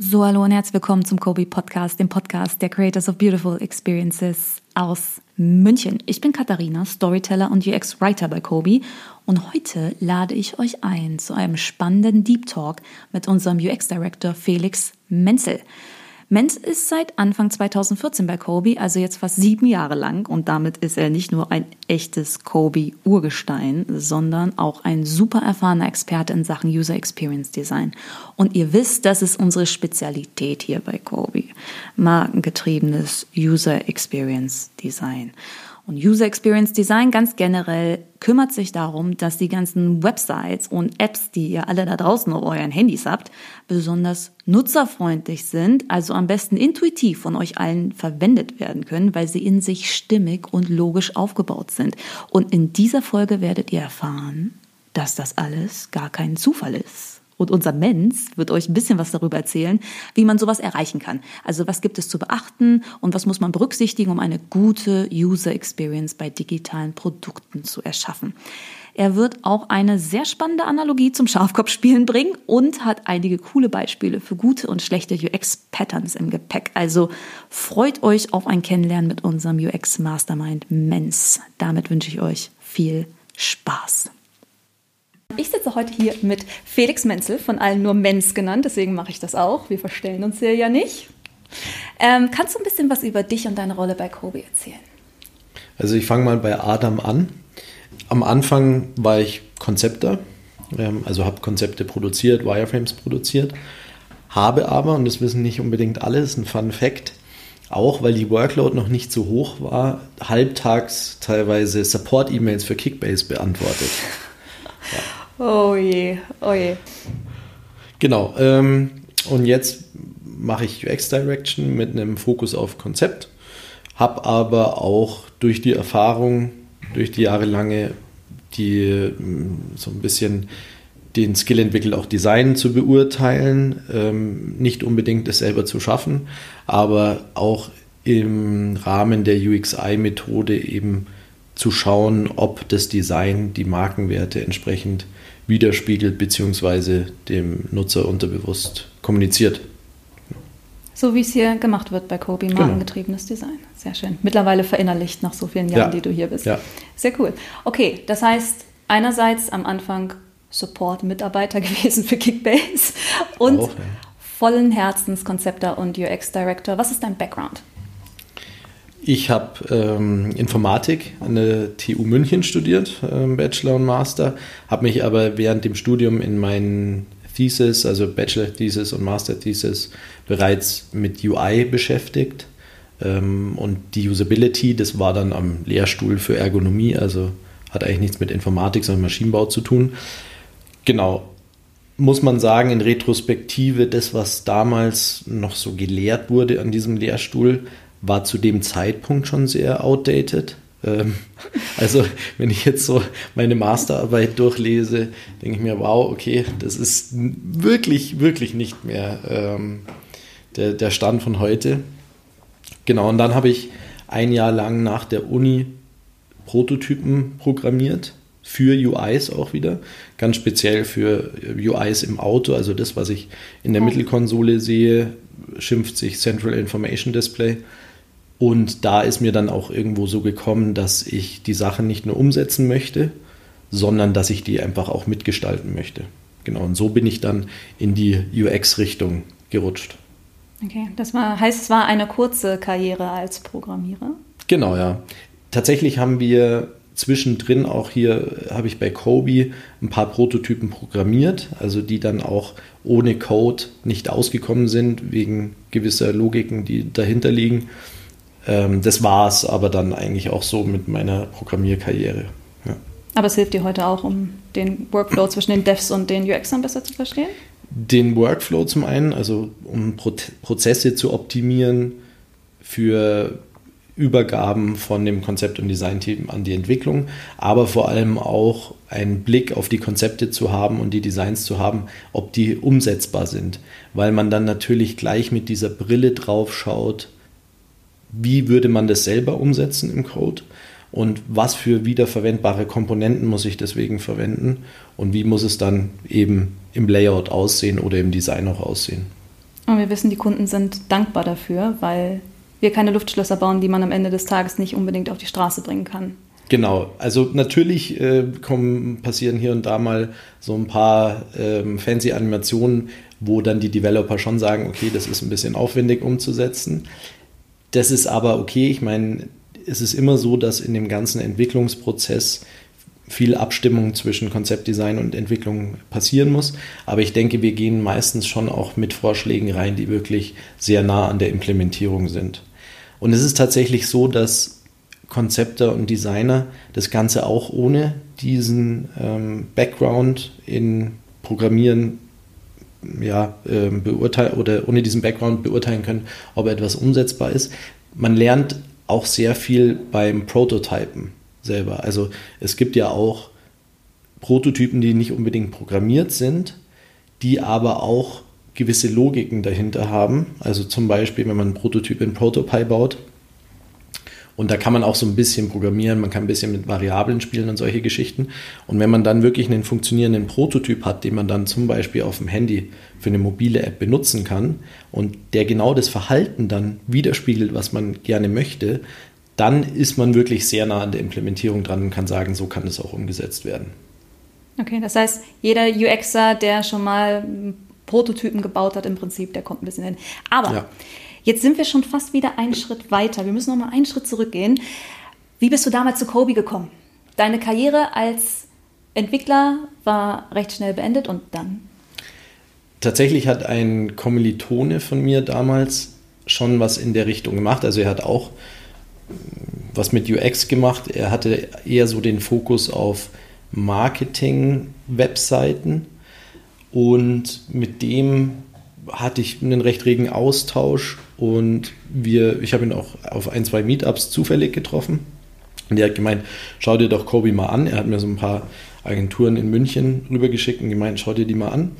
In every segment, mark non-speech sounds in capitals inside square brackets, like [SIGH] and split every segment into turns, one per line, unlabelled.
So, hallo und herzlich willkommen zum Kobe Podcast, dem Podcast der Creators of Beautiful Experiences aus München. Ich bin Katharina, Storyteller und UX-Writer bei Kobe und heute lade ich euch ein zu einem spannenden Deep Talk mit unserem UX-Director Felix Menzel. Menz ist seit Anfang 2014 bei Kobe, also jetzt fast sieben Jahre lang. Und damit ist er nicht nur ein echtes Kobe-Urgestein, sondern auch ein super erfahrener Experte in Sachen User Experience Design. Und ihr wisst, das ist unsere Spezialität hier bei Kobe. Markengetriebenes User Experience Design. Und User Experience Design ganz generell kümmert sich darum, dass die ganzen Websites und Apps, die ihr alle da draußen auf euren Handys habt, besonders nutzerfreundlich sind, also am besten intuitiv von euch allen verwendet werden können, weil sie in sich stimmig und logisch aufgebaut sind. Und in dieser Folge werdet ihr erfahren, dass das alles gar kein Zufall ist. Und unser Menz wird euch ein bisschen was darüber erzählen, wie man sowas erreichen kann. Also was gibt es zu beachten und was muss man berücksichtigen, um eine gute User Experience bei digitalen Produkten zu erschaffen. Er wird auch eine sehr spannende Analogie zum Schafkopfspielen bringen und hat einige coole Beispiele für gute und schlechte UX-Patterns im Gepäck. Also freut euch auf ein Kennenlernen mit unserem UX-Mastermind Menz. Damit wünsche ich euch viel Spaß. Ich sitze heute hier mit Felix Menzel, von allen nur Menz genannt, deswegen mache ich das auch. Wir verstellen uns hier ja nicht. Ähm, kannst du ein bisschen was über dich und deine Rolle bei Kobe erzählen?
Also ich fange mal bei Adam an. Am Anfang war ich Konzepter, ähm, also habe Konzepte produziert, Wireframes produziert, habe aber, und das wissen nicht unbedingt alle, ist ein Fun Fact, auch weil die Workload noch nicht so hoch war, halbtags teilweise Support-E-Mails für Kickbase beantwortet. [LAUGHS]
Oh je, oh je.
Genau. Ähm, und jetzt mache ich UX Direction mit einem Fokus auf Konzept, habe aber auch durch die Erfahrung, durch die jahrelange, die mm, so ein bisschen den Skill entwickelt, auch Design zu beurteilen, ähm, nicht unbedingt es selber zu schaffen, aber auch im Rahmen der UXI-Methode eben zu schauen, ob das Design die Markenwerte entsprechend widerspiegelt bzw. dem Nutzer unterbewusst kommuniziert.
So wie es hier gemacht wird bei Kobe, genau. markengetriebenes genau. Design. Sehr schön. Mittlerweile verinnerlicht nach so vielen Jahren, ja. die du hier bist. Ja. Sehr cool. Okay, das heißt, einerseits am Anfang Support-Mitarbeiter [LAUGHS] gewesen für Kickbase und Auch, ja. vollen Herzens Konzepter und UX-Director. Was ist dein Background?
Ich habe ähm, Informatik an der TU München studiert, ähm, Bachelor und Master, habe mich aber während dem Studium in meinen Thesis, also Bachelor Thesis und Master Thesis, bereits mit UI beschäftigt. Ähm, und die Usability, das war dann am Lehrstuhl für Ergonomie, also hat eigentlich nichts mit Informatik, sondern Maschinenbau zu tun. Genau, muss man sagen, in Retrospektive, das, was damals noch so gelehrt wurde an diesem Lehrstuhl, war zu dem Zeitpunkt schon sehr outdated. Ähm, [LAUGHS] also wenn ich jetzt so meine Masterarbeit durchlese, denke ich mir, wow, okay, das ist wirklich, wirklich nicht mehr ähm, der, der Stand von heute. Genau, und dann habe ich ein Jahr lang nach der Uni Prototypen programmiert für UIs auch wieder, ganz speziell für UIs im Auto, also das, was ich in der Mittelkonsole sehe, schimpft sich Central Information Display. Und da ist mir dann auch irgendwo so gekommen, dass ich die Sachen nicht nur umsetzen möchte, sondern dass ich die einfach auch mitgestalten möchte. Genau, und so bin ich dann in die UX-Richtung gerutscht.
Okay, das war, heißt, es war eine kurze Karriere als Programmierer?
Genau, ja. Tatsächlich haben wir zwischendrin auch hier, habe ich bei Kobe ein paar Prototypen programmiert, also die dann auch ohne Code nicht ausgekommen sind, wegen gewisser Logiken, die dahinter liegen. Ähm, das war es aber dann eigentlich auch so mit meiner Programmierkarriere. Ja.
Aber es hilft dir heute auch, um den Workflow zwischen den Devs und den UXern besser zu verstehen?
Den Workflow zum einen, also um Pro Prozesse zu optimieren für Übergaben von dem Konzept- und Designteam an die Entwicklung, aber vor allem auch einen Blick auf die Konzepte zu haben und die Designs zu haben, ob die umsetzbar sind, weil man dann natürlich gleich mit dieser Brille drauf schaut, wie würde man das selber umsetzen im Code und was für wiederverwendbare Komponenten muss ich deswegen verwenden und wie muss es dann eben im Layout aussehen oder im Design auch aussehen.
Und wir wissen, die Kunden sind dankbar dafür, weil wir keine Luftschlösser bauen, die man am Ende des Tages nicht unbedingt auf die Straße bringen kann.
Genau, also natürlich äh, kommen, passieren hier und da mal so ein paar ähm, fancy Animationen, wo dann die Developer schon sagen, okay, das ist ein bisschen aufwendig umzusetzen. Das ist aber okay, ich meine, es ist immer so, dass in dem ganzen Entwicklungsprozess viel Abstimmung zwischen Konzeptdesign und Entwicklung passieren muss. Aber ich denke, wir gehen meistens schon auch mit Vorschlägen rein, die wirklich sehr nah an der Implementierung sind. Und es ist tatsächlich so, dass Konzepter und Designer das Ganze auch ohne diesen ähm, Background in Programmieren ja, äh, beurteilen oder ohne diesen Background beurteilen können, ob etwas umsetzbar ist. Man lernt auch sehr viel beim Prototypen selber. Also es gibt ja auch Prototypen, die nicht unbedingt programmiert sind, die aber auch gewisse Logiken dahinter haben. Also zum Beispiel, wenn man einen Prototyp in Protopy baut, und da kann man auch so ein bisschen programmieren, man kann ein bisschen mit Variablen spielen und solche Geschichten. Und wenn man dann wirklich einen funktionierenden Prototyp hat, den man dann zum Beispiel auf dem Handy für eine mobile App benutzen kann und der genau das Verhalten dann widerspiegelt, was man gerne möchte, dann ist man wirklich sehr nah an der Implementierung dran und kann sagen, so kann es auch umgesetzt werden.
Okay, das heißt, jeder UXer, der schon mal Prototypen gebaut hat, im Prinzip, der kommt ein bisschen hin. Aber ja. Jetzt sind wir schon fast wieder einen Schritt weiter. Wir müssen noch mal einen Schritt zurückgehen. Wie bist du damals zu Kobe gekommen? Deine Karriere als Entwickler war recht schnell beendet und dann?
Tatsächlich hat ein Kommilitone von mir damals schon was in der Richtung gemacht. Also er hat auch was mit UX gemacht. Er hatte eher so den Fokus auf Marketing-Webseiten und mit dem hatte ich einen recht regen Austausch und wir, ich habe ihn auch auf ein, zwei Meetups zufällig getroffen. Und er hat gemeint, schau dir doch Kobe mal an. Er hat mir so ein paar Agenturen in München rübergeschickt und gemeint, schau dir die mal an.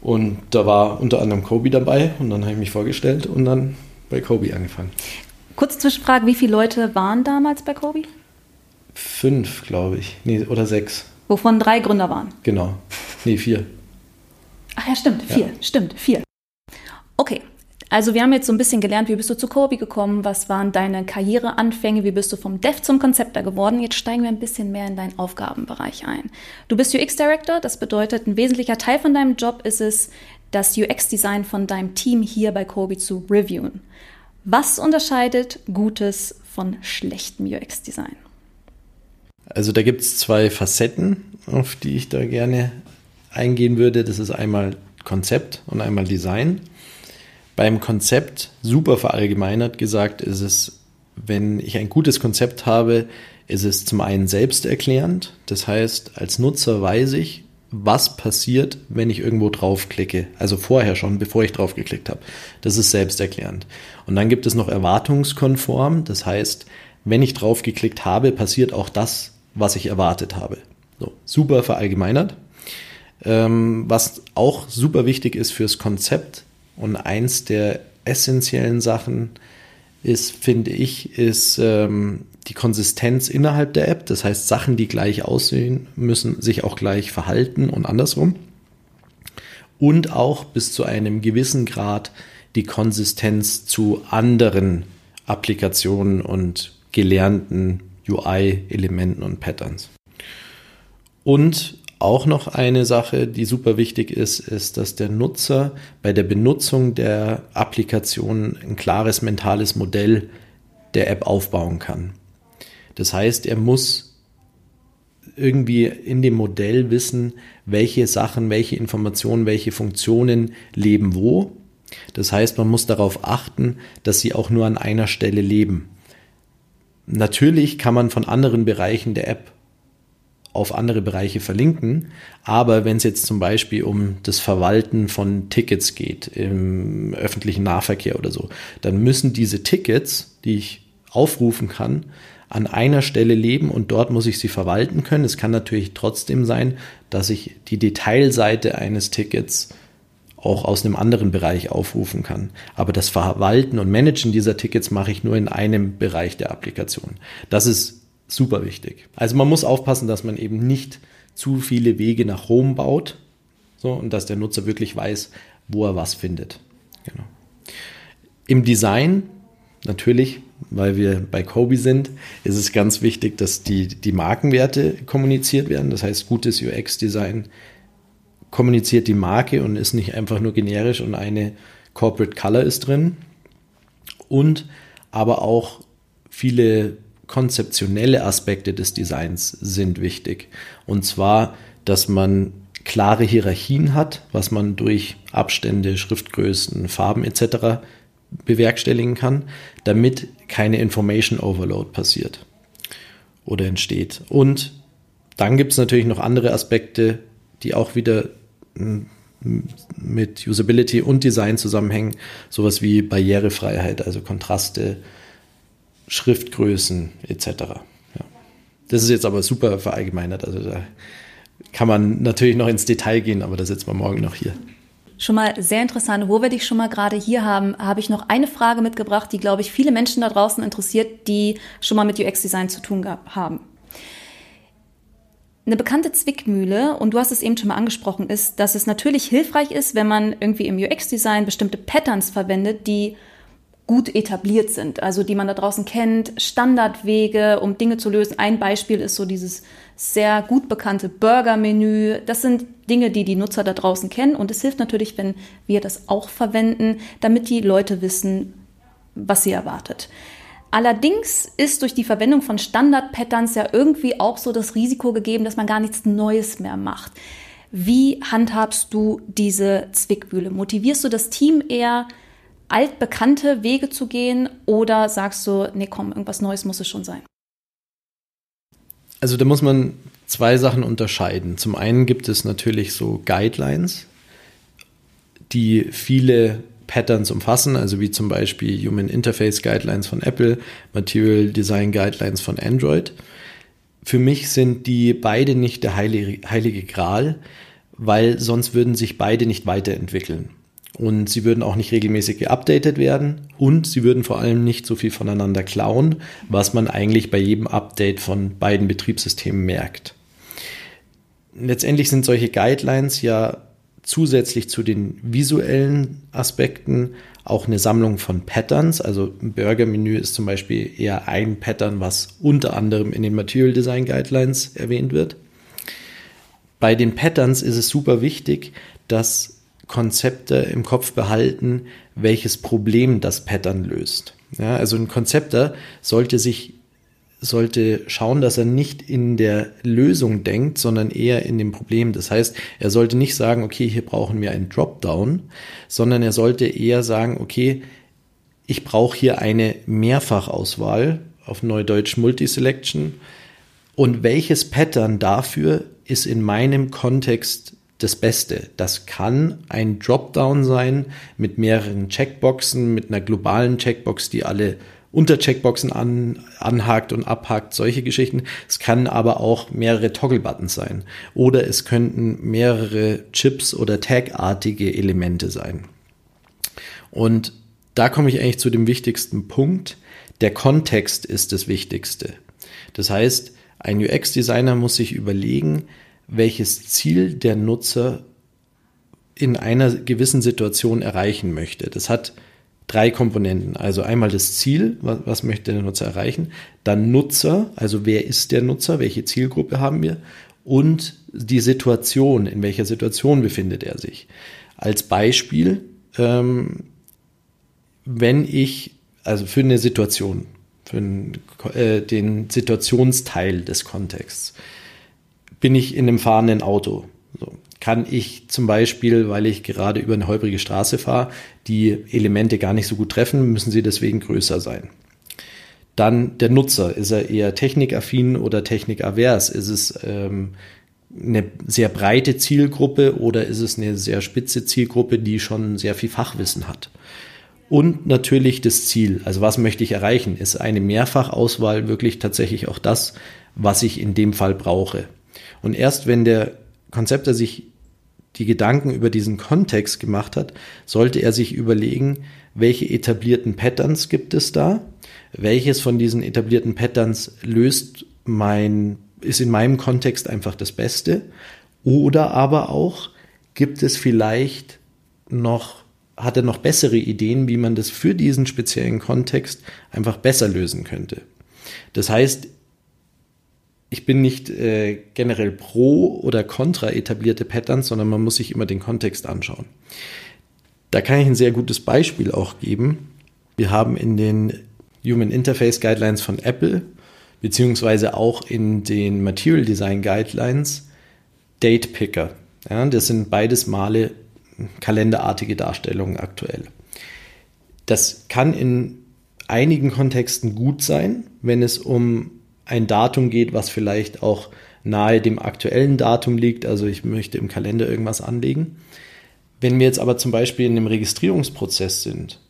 Und da war unter anderem Kobe dabei und dann habe ich mich vorgestellt und dann bei Kobe angefangen.
Kurze Zwischenfrage, wie viele Leute waren damals bei Kobe?
Fünf, glaube ich. Nee, oder sechs.
Wovon drei Gründer waren?
Genau. Nee, vier.
Ach ja, stimmt, vier. Ja. Stimmt, vier. Okay, also wir haben jetzt so ein bisschen gelernt, wie bist du zu Kobe gekommen, was waren deine Karriereanfänge, wie bist du vom Dev zum Konzepter geworden. Jetzt steigen wir ein bisschen mehr in deinen Aufgabenbereich ein. Du bist UX-Director, das bedeutet, ein wesentlicher Teil von deinem Job ist es, das UX-Design von deinem Team hier bei Kobe zu reviewen. Was unterscheidet gutes von schlechtem UX-Design?
Also da gibt es zwei Facetten, auf die ich da gerne eingehen würde. Das ist einmal Konzept und einmal Design. Beim Konzept super verallgemeinert gesagt ist es, wenn ich ein gutes Konzept habe, ist es zum einen selbsterklärend. Das heißt, als Nutzer weiß ich, was passiert, wenn ich irgendwo draufklicke. Also vorher schon, bevor ich draufgeklickt habe. Das ist selbsterklärend. Und dann gibt es noch erwartungskonform. Das heißt, wenn ich draufgeklickt habe, passiert auch das, was ich erwartet habe. So, super verallgemeinert. Ähm, was auch super wichtig ist fürs Konzept, und eins der essentiellen Sachen ist, finde ich, ist ähm, die Konsistenz innerhalb der App. Das heißt, Sachen, die gleich aussehen, müssen sich auch gleich verhalten und andersrum. Und auch bis zu einem gewissen Grad die Konsistenz zu anderen Applikationen und gelernten UI-Elementen und Patterns. Und auch noch eine Sache, die super wichtig ist, ist, dass der Nutzer bei der Benutzung der Applikation ein klares mentales Modell der App aufbauen kann. Das heißt, er muss irgendwie in dem Modell wissen, welche Sachen, welche Informationen, welche Funktionen leben wo. Das heißt, man muss darauf achten, dass sie auch nur an einer Stelle leben. Natürlich kann man von anderen Bereichen der App auf andere Bereiche verlinken. Aber wenn es jetzt zum Beispiel um das Verwalten von Tickets geht im öffentlichen Nahverkehr oder so, dann müssen diese Tickets, die ich aufrufen kann, an einer Stelle leben und dort muss ich sie verwalten können. Es kann natürlich trotzdem sein, dass ich die Detailseite eines Tickets auch aus einem anderen Bereich aufrufen kann. Aber das Verwalten und Managen dieser Tickets mache ich nur in einem Bereich der Applikation. Das ist super wichtig. Also man muss aufpassen, dass man eben nicht zu viele Wege nach Rom baut so, und dass der Nutzer wirklich weiß, wo er was findet. Genau. Im Design, natürlich, weil wir bei Kobe sind, ist es ganz wichtig, dass die, die Markenwerte kommuniziert werden. Das heißt, gutes UX-Design kommuniziert die Marke und ist nicht einfach nur generisch und eine Corporate Color ist drin. Und aber auch viele konzeptionelle Aspekte des Designs sind wichtig. Und zwar, dass man klare Hierarchien hat, was man durch Abstände, Schriftgrößen, Farben etc. bewerkstelligen kann, damit keine Information Overload passiert oder entsteht. Und dann gibt es natürlich noch andere Aspekte, die auch wieder hm, mit Usability und Design zusammenhängen, sowas wie Barrierefreiheit, also Kontraste, Schriftgrößen etc. Ja. Das ist jetzt aber super verallgemeinert, also da kann man natürlich noch ins Detail gehen, aber da sitzen wir morgen noch hier.
Schon mal sehr interessant. Wo wir dich schon mal gerade hier haben, habe ich noch eine Frage mitgebracht, die, glaube ich, viele Menschen da draußen interessiert, die schon mal mit UX-Design zu tun haben. Eine bekannte Zwickmühle, und du hast es eben schon mal angesprochen, ist, dass es natürlich hilfreich ist, wenn man irgendwie im UX-Design bestimmte Patterns verwendet, die gut etabliert sind, also die man da draußen kennt, Standardwege, um Dinge zu lösen. Ein Beispiel ist so dieses sehr gut bekannte Burger-Menü. Das sind Dinge, die die Nutzer da draußen kennen und es hilft natürlich, wenn wir das auch verwenden, damit die Leute wissen, was sie erwartet. Allerdings ist durch die Verwendung von Standard-Patterns ja irgendwie auch so das Risiko gegeben, dass man gar nichts Neues mehr macht. Wie handhabst du diese Zwickmühle? Motivierst du das Team eher, altbekannte Wege zu gehen oder sagst du, nee, komm, irgendwas Neues muss es schon sein?
Also da muss man zwei Sachen unterscheiden. Zum einen gibt es natürlich so Guidelines, die viele Patterns umfassen, also wie zum Beispiel Human Interface Guidelines von Apple, Material Design Guidelines von Android. Für mich sind die beide nicht der heilige, heilige Gral, weil sonst würden sich beide nicht weiterentwickeln. Und sie würden auch nicht regelmäßig geupdatet werden und sie würden vor allem nicht so viel voneinander klauen, was man eigentlich bei jedem Update von beiden Betriebssystemen merkt. Letztendlich sind solche Guidelines ja zusätzlich zu den visuellen Aspekten auch eine Sammlung von Patterns. Also ein Burger-Menü ist zum Beispiel eher ein Pattern, was unter anderem in den Material Design Guidelines erwähnt wird. Bei den Patterns ist es super wichtig, dass Konzepte im Kopf behalten, welches Problem das Pattern löst. Ja, also ein Konzepter sollte sich sollte schauen, dass er nicht in der Lösung denkt, sondern eher in dem Problem. Das heißt, er sollte nicht sagen, okay, hier brauchen wir einen Dropdown, sondern er sollte eher sagen, okay, ich brauche hier eine Mehrfachauswahl, auf Neudeutsch Multiselection. Und welches Pattern dafür ist in meinem Kontext das Beste. Das kann ein Dropdown sein mit mehreren Checkboxen, mit einer globalen Checkbox, die alle Untercheckboxen an, anhakt und abhakt, solche Geschichten. Es kann aber auch mehrere Toggle-Buttons sein. Oder es könnten mehrere Chips oder Tag-artige Elemente sein. Und da komme ich eigentlich zu dem wichtigsten Punkt. Der Kontext ist das Wichtigste. Das heißt, ein UX-Designer muss sich überlegen, welches Ziel der Nutzer in einer gewissen Situation erreichen möchte. Das hat drei Komponenten. Also einmal das Ziel, was, was, möchte der Nutzer erreichen, dann Nutzer, also wer ist der Nutzer, welche Zielgruppe haben wir und die Situation, in welcher Situation befindet er sich. Als Beispiel, ähm, wenn ich, also für eine Situation, für den, äh, den Situationsteil des Kontexts, bin ich in einem fahrenden Auto. So. Kann ich zum Beispiel, weil ich gerade über eine holprige Straße fahre, die Elemente gar nicht so gut treffen, müssen sie deswegen größer sein. Dann der Nutzer. Ist er eher technikaffin oder technikavers? Ist es ähm, eine sehr breite Zielgruppe oder ist es eine sehr spitze Zielgruppe, die schon sehr viel Fachwissen hat? Und natürlich das Ziel. Also was möchte ich erreichen? Ist eine Mehrfachauswahl wirklich tatsächlich auch das, was ich in dem Fall brauche? Und erst wenn der Konzepter sich die Gedanken über diesen Kontext gemacht hat, sollte er sich überlegen, welche etablierten Patterns gibt es da, welches von diesen etablierten Patterns löst mein, ist in meinem Kontext einfach das Beste, oder aber auch gibt es vielleicht noch hat er noch bessere Ideen, wie man das für diesen speziellen Kontext einfach besser lösen könnte. Das heißt, ich bin nicht äh, generell pro oder kontra etablierte Patterns, sondern man muss sich immer den Kontext anschauen. Da kann ich ein sehr gutes Beispiel auch geben. Wir haben in den Human Interface Guidelines von Apple, beziehungsweise auch in den Material Design Guidelines, Date Picker. Ja, das sind beides Male kalenderartige Darstellungen aktuell. Das kann in einigen Kontexten gut sein, wenn es um ein Datum geht, was vielleicht auch nahe dem aktuellen Datum liegt. Also ich möchte im Kalender irgendwas anlegen. Wenn wir jetzt aber zum Beispiel in einem Registrierungsprozess sind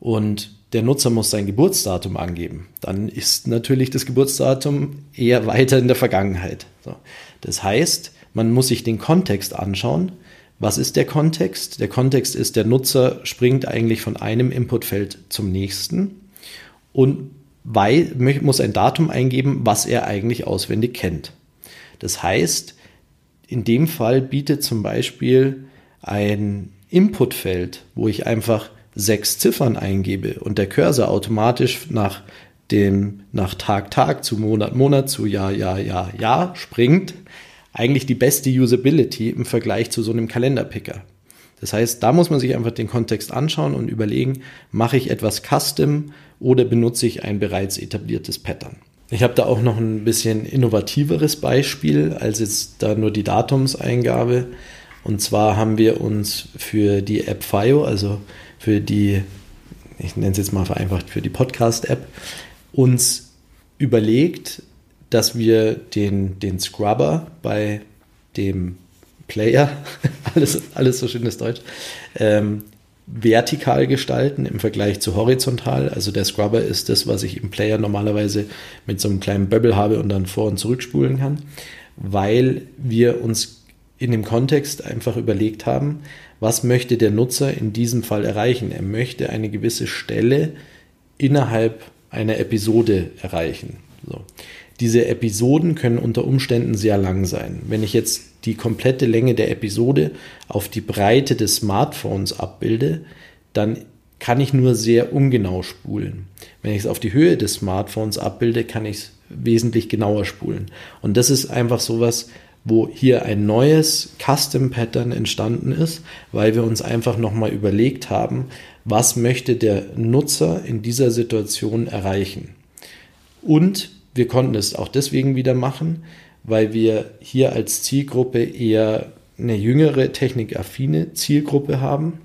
und der Nutzer muss sein Geburtsdatum angeben, dann ist natürlich das Geburtsdatum eher weiter in der Vergangenheit. So. Das heißt, man muss sich den Kontext anschauen. Was ist der Kontext? Der Kontext ist, der Nutzer springt eigentlich von einem Inputfeld zum nächsten und weil, muss ein Datum eingeben, was er eigentlich auswendig kennt. Das heißt, in dem Fall bietet zum Beispiel ein Inputfeld, wo ich einfach sechs Ziffern eingebe und der Cursor automatisch nach dem nach Tag Tag zu Monat Monat zu Jahr Jahr Jahr Jahr springt, eigentlich die beste Usability im Vergleich zu so einem Kalenderpicker. Das heißt, da muss man sich einfach den Kontext anschauen und überlegen, mache ich etwas Custom oder benutze ich ein bereits etabliertes Pattern. Ich habe da auch noch ein bisschen innovativeres Beispiel als jetzt da nur die Datumseingabe. Und zwar haben wir uns für die App FIO, also für die, ich nenne es jetzt mal vereinfacht, für die Podcast-App, uns überlegt, dass wir den, den Scrubber bei dem Player, [LAUGHS] alles, alles so schönes Deutsch, ähm, vertikal gestalten im Vergleich zu horizontal. Also der Scrubber ist das, was ich im Player normalerweise mit so einem kleinen Bubble habe und dann vor- und zurückspulen kann, weil wir uns in dem Kontext einfach überlegt haben, was möchte der Nutzer in diesem Fall erreichen? Er möchte eine gewisse Stelle innerhalb einer Episode erreichen. So. Diese Episoden können unter Umständen sehr lang sein. Wenn ich jetzt die komplette Länge der Episode auf die Breite des Smartphones abbilde, dann kann ich nur sehr ungenau spulen. Wenn ich es auf die Höhe des Smartphones abbilde, kann ich es wesentlich genauer spulen. Und das ist einfach sowas, wo hier ein neues Custom Pattern entstanden ist, weil wir uns einfach nochmal überlegt haben, was möchte der Nutzer in dieser Situation erreichen. Und wir konnten es auch deswegen wieder machen, weil wir hier als Zielgruppe eher eine jüngere, technikaffine Zielgruppe haben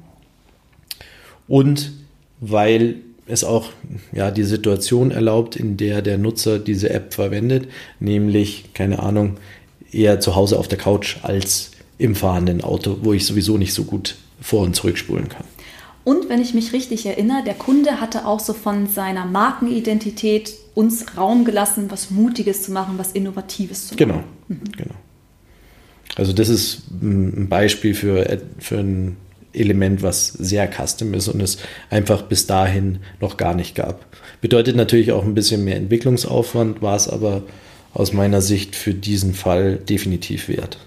und weil es auch ja, die Situation erlaubt, in der der Nutzer diese App verwendet, nämlich, keine Ahnung, eher zu Hause auf der Couch als im fahrenden Auto, wo ich sowieso nicht so gut vor und zurückspulen kann.
Und wenn ich mich richtig erinnere, der Kunde hatte auch so von seiner Markenidentität uns Raum gelassen, was Mutiges zu machen, was Innovatives zu
machen. Genau, mhm. genau. Also das ist ein Beispiel für, für ein Element, was sehr custom ist und es einfach bis dahin noch gar nicht gab. Bedeutet natürlich auch ein bisschen mehr Entwicklungsaufwand, war es aber aus meiner Sicht für diesen Fall definitiv wert.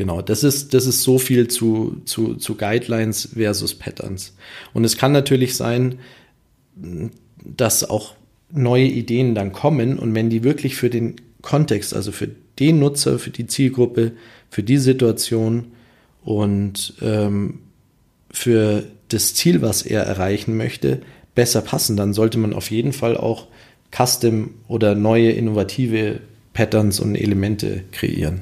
Genau, das ist, das ist so viel zu, zu, zu Guidelines versus Patterns. Und es kann natürlich sein, dass auch neue Ideen dann kommen und wenn die wirklich für den Kontext, also für den Nutzer, für die Zielgruppe, für die Situation und ähm, für das Ziel, was er erreichen möchte, besser passen, dann sollte man auf jeden Fall auch Custom oder neue innovative Patterns und Elemente kreieren.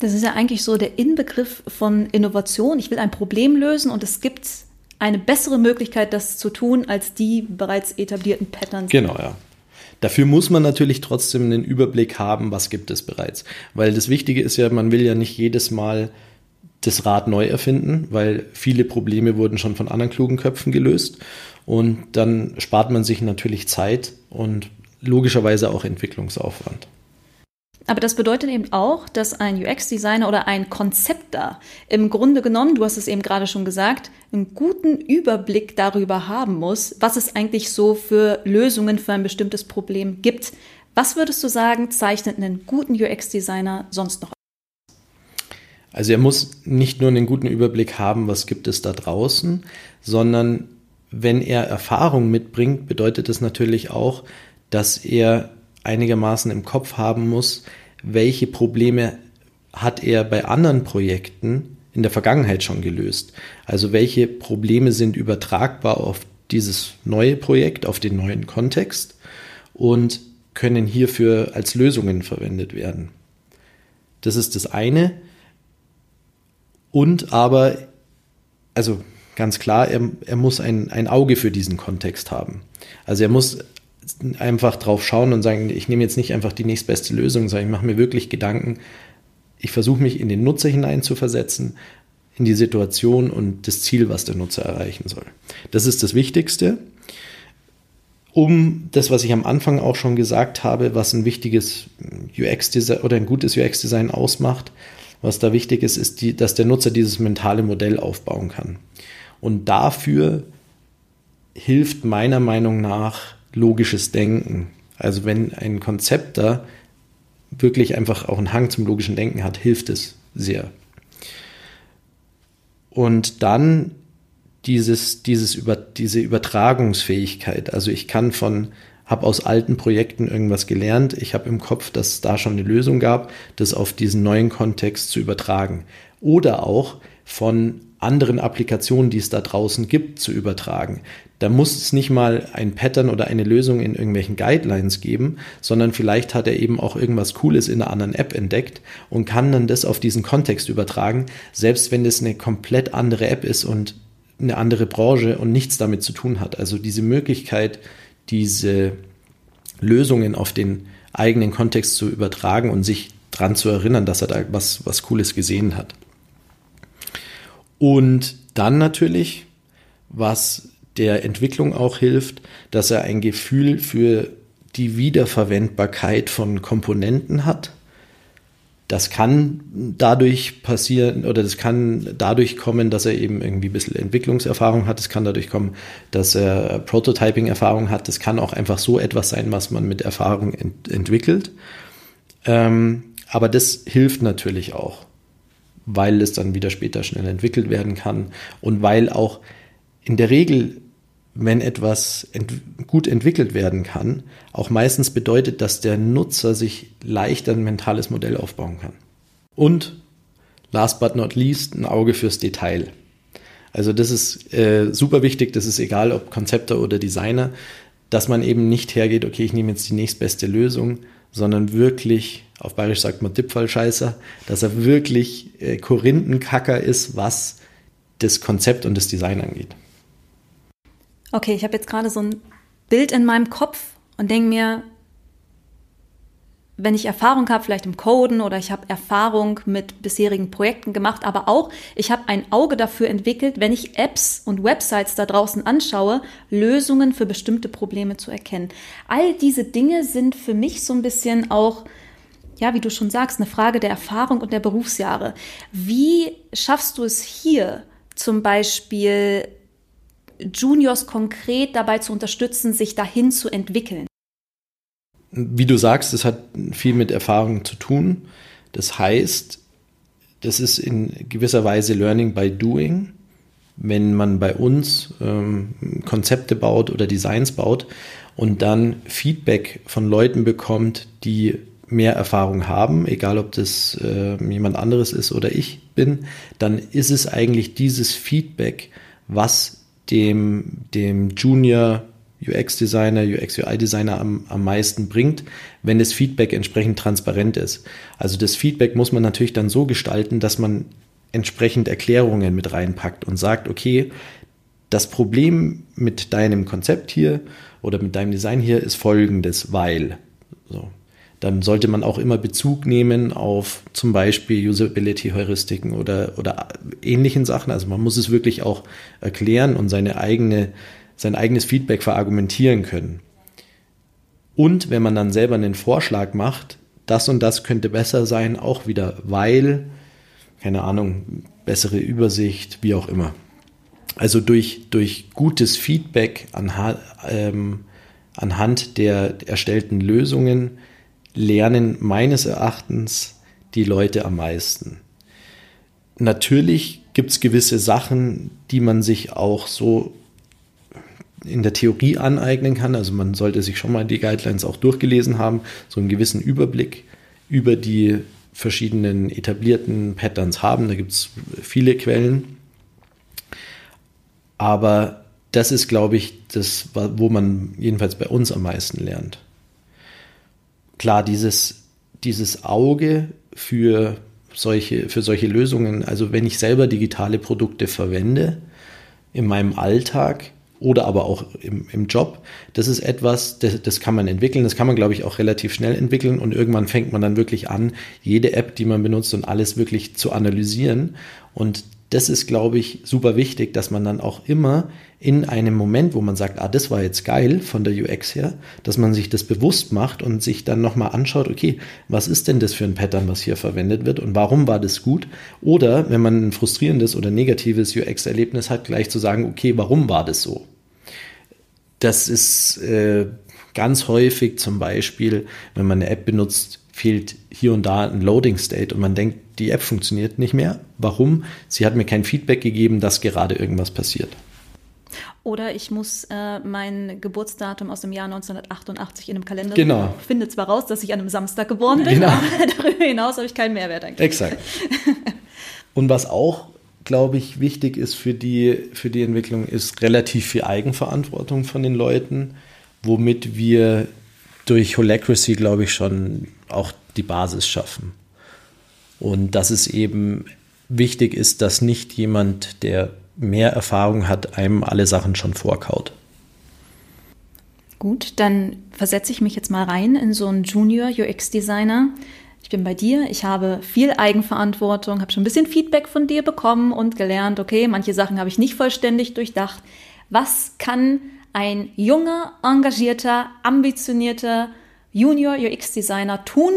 Das ist ja eigentlich so der Inbegriff von Innovation. Ich will ein Problem lösen und es gibt eine bessere Möglichkeit, das zu tun, als die bereits etablierten Patterns.
Genau, ja. Dafür muss man natürlich trotzdem einen Überblick haben, was gibt es bereits. Weil das Wichtige ist ja, man will ja nicht jedes Mal das Rad neu erfinden, weil viele Probleme wurden schon von anderen klugen Köpfen gelöst. Und dann spart man sich natürlich Zeit und logischerweise auch Entwicklungsaufwand.
Aber das bedeutet eben auch, dass ein UX-Designer oder ein Konzepter im Grunde genommen, du hast es eben gerade schon gesagt, einen guten Überblick darüber haben muss, was es eigentlich so für Lösungen für ein bestimmtes Problem gibt. Was würdest du sagen, zeichnet einen guten UX-Designer sonst noch
Also er muss nicht nur einen guten Überblick haben, was gibt es da draußen, sondern wenn er Erfahrung mitbringt, bedeutet das natürlich auch, dass er einigermaßen im Kopf haben muss, welche Probleme hat er bei anderen Projekten in der Vergangenheit schon gelöst. Also welche Probleme sind übertragbar auf dieses neue Projekt, auf den neuen Kontext und können hierfür als Lösungen verwendet werden. Das ist das eine. Und aber, also ganz klar, er, er muss ein, ein Auge für diesen Kontext haben. Also er muss einfach drauf schauen und sagen, ich nehme jetzt nicht einfach die nächstbeste Lösung, sondern ich mache mir wirklich Gedanken, ich versuche mich in den Nutzer hineinzuversetzen, in die Situation und das Ziel, was der Nutzer erreichen soll. Das ist das Wichtigste. Um das, was ich am Anfang auch schon gesagt habe, was ein wichtiges UX-Design oder ein gutes UX-Design ausmacht, was da wichtig ist, ist, die, dass der Nutzer dieses mentale Modell aufbauen kann. Und dafür hilft meiner Meinung nach logisches Denken. Also wenn ein Konzept da wirklich einfach auch einen Hang zum logischen Denken hat, hilft es sehr. Und dann dieses, dieses über, diese Übertragungsfähigkeit. Also ich kann von, habe aus alten Projekten irgendwas gelernt. Ich habe im Kopf, dass es da schon eine Lösung gab, das auf diesen neuen Kontext zu übertragen. Oder auch von anderen Applikationen, die es da draußen gibt, zu übertragen. Da muss es nicht mal ein Pattern oder eine Lösung in irgendwelchen Guidelines geben, sondern vielleicht hat er eben auch irgendwas Cooles in einer anderen App entdeckt und kann dann das auf diesen Kontext übertragen, selbst wenn es eine komplett andere App ist und eine andere Branche und nichts damit zu tun hat. Also diese Möglichkeit, diese Lösungen auf den eigenen Kontext zu übertragen und sich dran zu erinnern, dass er da was, was Cooles gesehen hat. Und dann natürlich, was der Entwicklung auch hilft, dass er ein Gefühl für die Wiederverwendbarkeit von Komponenten hat. Das kann dadurch passieren oder das kann dadurch kommen, dass er eben irgendwie ein bisschen Entwicklungserfahrung hat. Es kann dadurch kommen, dass er Prototyping-Erfahrung hat. Das kann auch einfach so etwas sein, was man mit Erfahrung ent entwickelt. Ähm, aber das hilft natürlich auch weil es dann wieder später schnell entwickelt werden kann und weil auch in der Regel, wenn etwas ent gut entwickelt werden kann, auch meistens bedeutet, dass der Nutzer sich leichter ein mentales Modell aufbauen kann. Und last but not least, ein Auge fürs Detail. Also das ist äh, super wichtig, das ist egal, ob Konzepter oder Designer, dass man eben nicht hergeht, okay, ich nehme jetzt die nächstbeste Lösung, sondern wirklich, auf Bayerisch sagt man Tippfallscheißer, dass er wirklich äh, Korinthenkacker ist, was das Konzept und das Design angeht.
Okay, ich habe jetzt gerade so ein Bild in meinem Kopf und denke mir, wenn ich Erfahrung habe, vielleicht im Coden oder ich habe Erfahrung mit bisherigen Projekten gemacht, aber auch ich habe ein Auge dafür entwickelt, wenn ich Apps und Websites da draußen anschaue, Lösungen für bestimmte Probleme zu erkennen. All diese Dinge sind für mich so ein bisschen auch ja, wie du schon sagst, eine Frage der Erfahrung und der Berufsjahre. Wie schaffst du es hier zum Beispiel Juniors konkret dabei zu unterstützen, sich dahin zu entwickeln?
wie du sagst, das hat viel mit Erfahrung zu tun. Das heißt, das ist in gewisser Weise Learning by Doing. Wenn man bei uns ähm, Konzepte baut oder Designs baut und dann Feedback von Leuten bekommt, die mehr Erfahrung haben, egal ob das äh, jemand anderes ist oder ich bin, dann ist es eigentlich dieses Feedback, was dem, dem Junior UX-Designer, UX-UI-Designer am, am meisten bringt, wenn das Feedback entsprechend transparent ist. Also das Feedback muss man natürlich dann so gestalten, dass man entsprechend Erklärungen mit reinpackt und sagt, okay, das Problem mit deinem Konzept hier oder mit deinem Design hier ist folgendes, weil. So. Dann sollte man auch immer Bezug nehmen auf zum Beispiel Usability-Heuristiken oder, oder ähnlichen Sachen. Also man muss es wirklich auch erklären und seine eigene sein eigenes Feedback verargumentieren können. Und wenn man dann selber einen Vorschlag macht, das und das könnte besser sein, auch wieder, weil, keine Ahnung, bessere Übersicht, wie auch immer. Also durch, durch gutes Feedback anha, ähm, anhand der erstellten Lösungen lernen meines Erachtens die Leute am meisten. natürlich gibt es gewisse Sachen, die man sich auch so in der Theorie aneignen kann. Also man sollte sich schon mal die Guidelines auch durchgelesen haben, so einen gewissen Überblick über die verschiedenen etablierten Patterns haben. Da gibt es viele Quellen. Aber das ist, glaube ich, das, wo man jedenfalls bei uns am meisten lernt. Klar, dieses, dieses Auge für solche, für solche Lösungen, also wenn ich selber digitale Produkte verwende in meinem Alltag, oder aber auch im, im Job. Das ist etwas, das, das kann man entwickeln. Das kann man, glaube ich, auch relativ schnell entwickeln. Und irgendwann fängt man dann wirklich an, jede App, die man benutzt und alles wirklich zu analysieren. Und das ist, glaube ich, super wichtig, dass man dann auch immer in einem Moment, wo man sagt, ah, das war jetzt geil von der UX her, dass man sich das bewusst macht und sich dann nochmal anschaut, okay, was ist denn das für ein Pattern, was hier verwendet wird und warum war das gut? Oder wenn man ein frustrierendes oder negatives UX-Erlebnis hat, gleich zu sagen, okay, warum war das so? Das ist äh, ganz häufig zum Beispiel, wenn man eine App benutzt, fehlt hier und da ein Loading State und man denkt, die App funktioniert nicht mehr. Warum? Sie hat mir kein Feedback gegeben, dass gerade irgendwas passiert.
Oder ich muss äh, mein Geburtsdatum aus dem Jahr 1988 in einem Kalender.
Genau.
Ich finde zwar raus, dass ich an einem Samstag geboren bin, genau. aber [LAUGHS] darüber hinaus habe ich keinen Mehrwert eigentlich.
Exakt. [LAUGHS] Und was auch, glaube ich, wichtig ist für die, für die Entwicklung, ist relativ viel Eigenverantwortung von den Leuten, womit wir durch Holacracy, glaube ich, schon auch die Basis schaffen. Und dass es eben wichtig ist, dass nicht jemand, der mehr Erfahrung hat, einem alle Sachen schon vorkaut.
Gut, dann versetze ich mich jetzt mal rein in so einen Junior UX-Designer. Ich bin bei dir, ich habe viel Eigenverantwortung, habe schon ein bisschen Feedback von dir bekommen und gelernt, okay, manche Sachen habe ich nicht vollständig durchdacht. Was kann ein junger, engagierter, ambitionierter Junior UX-Designer tun,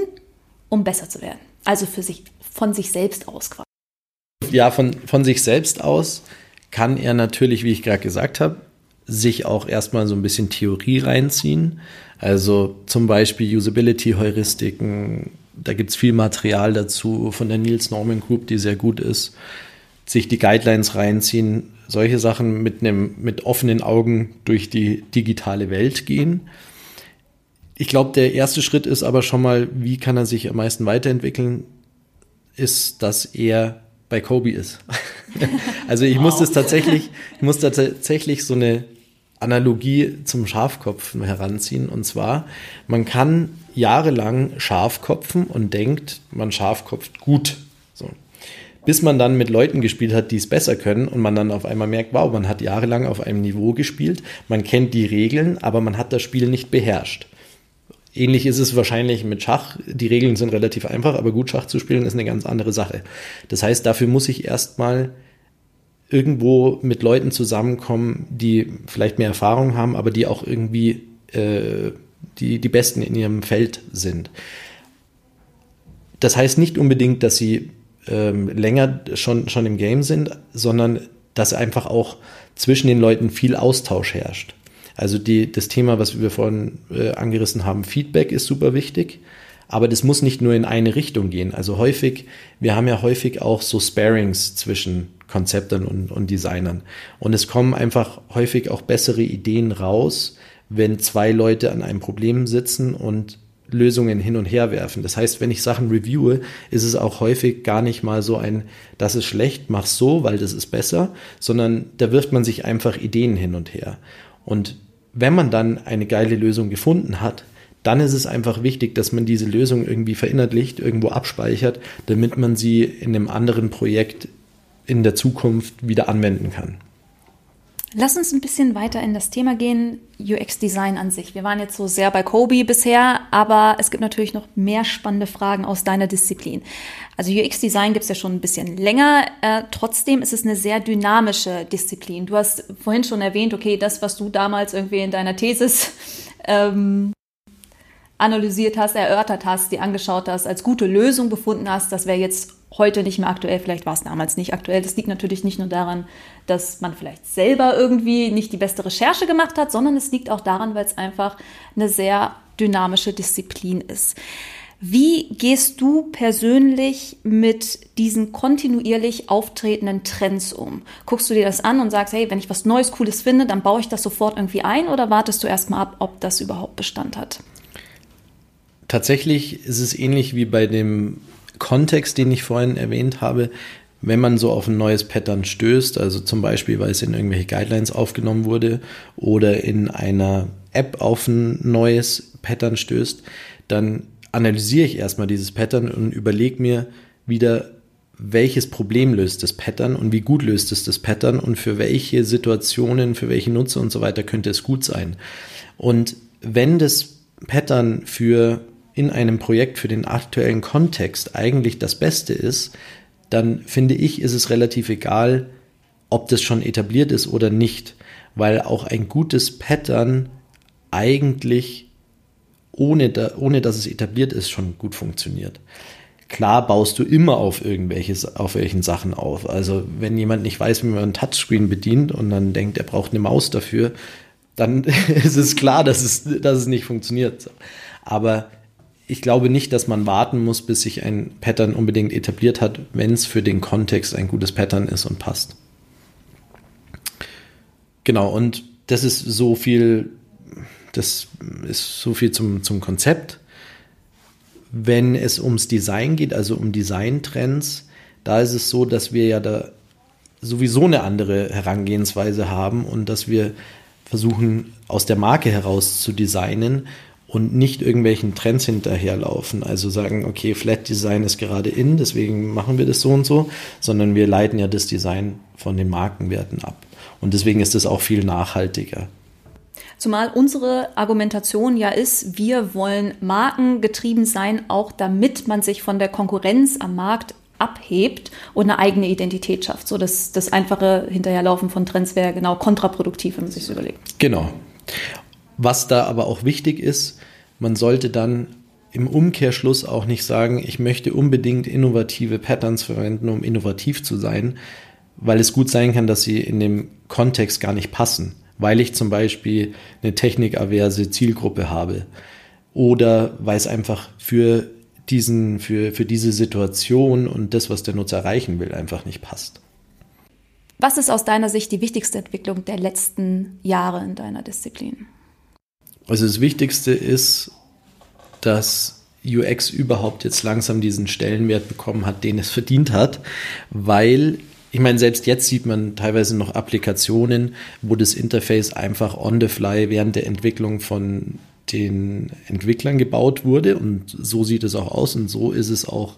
um besser zu werden? Also für sich, von sich selbst aus quasi.
Ja, von, von sich selbst aus kann er natürlich, wie ich gerade gesagt habe, sich auch erstmal so ein bisschen Theorie reinziehen. Also zum Beispiel Usability-Heuristiken, da gibt es viel Material dazu von der Niels Norman Group, die sehr gut ist. Sich die Guidelines reinziehen, solche Sachen mit, einem, mit offenen Augen durch die digitale Welt gehen. Ich glaube, der erste Schritt ist aber schon mal, wie kann er sich am meisten weiterentwickeln, ist, dass er bei Kobe ist. [LAUGHS] also ich wow. muss das tatsächlich, ich muss da tatsächlich so eine Analogie zum Schafkopfen heranziehen. Und zwar, man kann jahrelang Schafkopfen und denkt, man schafkopft gut. So. Bis man dann mit Leuten gespielt hat, die es besser können und man dann auf einmal merkt, wow, man hat jahrelang auf einem Niveau gespielt, man kennt die Regeln, aber man hat das Spiel nicht beherrscht. Ähnlich ist es wahrscheinlich mit Schach. Die Regeln sind relativ einfach, aber gut Schach zu spielen ist eine ganz andere Sache. Das heißt, dafür muss ich erstmal irgendwo mit Leuten zusammenkommen, die vielleicht mehr Erfahrung haben, aber die auch irgendwie äh, die, die Besten in ihrem Feld sind. Das heißt nicht unbedingt, dass sie ähm, länger schon, schon im Game sind, sondern dass einfach auch zwischen den Leuten viel Austausch herrscht. Also die, das Thema, was wir vorhin äh, angerissen haben, Feedback ist super wichtig. Aber das muss nicht nur in eine Richtung gehen. Also häufig, wir haben ja häufig auch so Sparings zwischen Konzeptern und, und Designern. Und es kommen einfach häufig auch bessere Ideen raus, wenn zwei Leute an einem Problem sitzen und Lösungen hin und her werfen. Das heißt, wenn ich Sachen reviewe, ist es auch häufig gar nicht mal so ein, das ist schlecht, mach so, weil das ist besser, sondern da wirft man sich einfach Ideen hin und her. Und wenn man dann eine geile Lösung gefunden hat, dann ist es einfach wichtig, dass man diese Lösung irgendwie verinnerlicht, irgendwo abspeichert, damit man sie in einem anderen Projekt in der Zukunft wieder anwenden kann.
Lass uns ein bisschen weiter in das Thema gehen, UX-Design an sich. Wir waren jetzt so sehr bei Kobe bisher, aber es gibt natürlich noch mehr spannende Fragen aus deiner Disziplin. Also UX-Design gibt es ja schon ein bisschen länger, äh, trotzdem ist es eine sehr dynamische Disziplin. Du hast vorhin schon erwähnt, okay, das, was du damals irgendwie in deiner Thesis ähm, analysiert hast, erörtert hast, die angeschaut hast, als gute Lösung befunden hast, das wäre jetzt heute nicht mehr aktuell, vielleicht war es damals nicht aktuell. Das liegt natürlich nicht nur daran, dass man vielleicht selber irgendwie nicht die beste Recherche gemacht hat, sondern es liegt auch daran, weil es einfach eine sehr dynamische Disziplin ist. Wie gehst du persönlich mit diesen kontinuierlich auftretenden Trends um? Guckst du dir das an und sagst, hey, wenn ich was Neues, Cooles finde, dann baue ich das sofort irgendwie ein oder wartest du erstmal ab, ob das überhaupt Bestand hat?
Tatsächlich ist es ähnlich wie bei dem Kontext, den ich vorhin erwähnt habe. Wenn man so auf ein neues Pattern stößt, also zum Beispiel, weil es in irgendwelche Guidelines aufgenommen wurde oder in einer App auf ein neues Pattern stößt, dann analysiere ich erstmal dieses Pattern und überlege mir wieder, welches Problem löst das Pattern und wie gut löst es das Pattern und für welche Situationen, für welche Nutzer und so weiter könnte es gut sein. Und wenn das Pattern für in einem Projekt für den aktuellen Kontext eigentlich das Beste ist, dann finde ich, ist es relativ egal, ob das schon etabliert ist oder nicht, weil auch ein gutes Pattern eigentlich ohne, da, ohne dass es etabliert ist, schon gut funktioniert. Klar baust du immer auf irgendwelches, auf welchen Sachen auf. Also wenn jemand nicht weiß, wie man ein Touchscreen bedient und dann denkt, er braucht eine Maus dafür, dann [LAUGHS] ist es klar, dass es, dass es nicht funktioniert. Aber ich glaube nicht, dass man warten muss, bis sich ein Pattern unbedingt etabliert hat, wenn es für den Kontext ein gutes Pattern ist und passt. Genau, und das ist so viel das ist so viel zum, zum Konzept. Wenn es ums Design geht, also um Designtrends, da ist es so, dass wir ja da sowieso eine andere Herangehensweise haben und dass wir versuchen, aus der Marke heraus zu designen und nicht irgendwelchen Trends hinterherlaufen. Also sagen, okay, Flat Design ist gerade in, deswegen machen wir das so und so, sondern wir leiten ja das Design von den Markenwerten ab. Und deswegen ist es auch viel nachhaltiger.
Zumal unsere Argumentation ja ist, wir wollen markengetrieben sein, auch damit man sich von der Konkurrenz am Markt abhebt und eine eigene Identität schafft. So das, das einfache Hinterherlaufen von Trends wäre genau kontraproduktiv, wenn man sich das überlegt.
Genau. Was da aber auch wichtig ist, man sollte dann im Umkehrschluss auch nicht sagen, ich möchte unbedingt innovative Patterns verwenden, um innovativ zu sein, weil es gut sein kann, dass sie in dem Kontext gar nicht passen weil ich zum Beispiel eine technikaverse Zielgruppe habe oder weil es einfach für diesen, für, für diese Situation und das, was der Nutzer erreichen will, einfach nicht passt.
Was ist aus deiner Sicht die wichtigste Entwicklung der letzten Jahre in deiner Disziplin?
Also das Wichtigste ist, dass UX überhaupt jetzt langsam diesen Stellenwert bekommen hat, den es verdient hat, weil ich meine, selbst jetzt sieht man teilweise noch Applikationen, wo das Interface einfach on the fly während der Entwicklung von den Entwicklern gebaut wurde und so sieht es auch aus und so ist es auch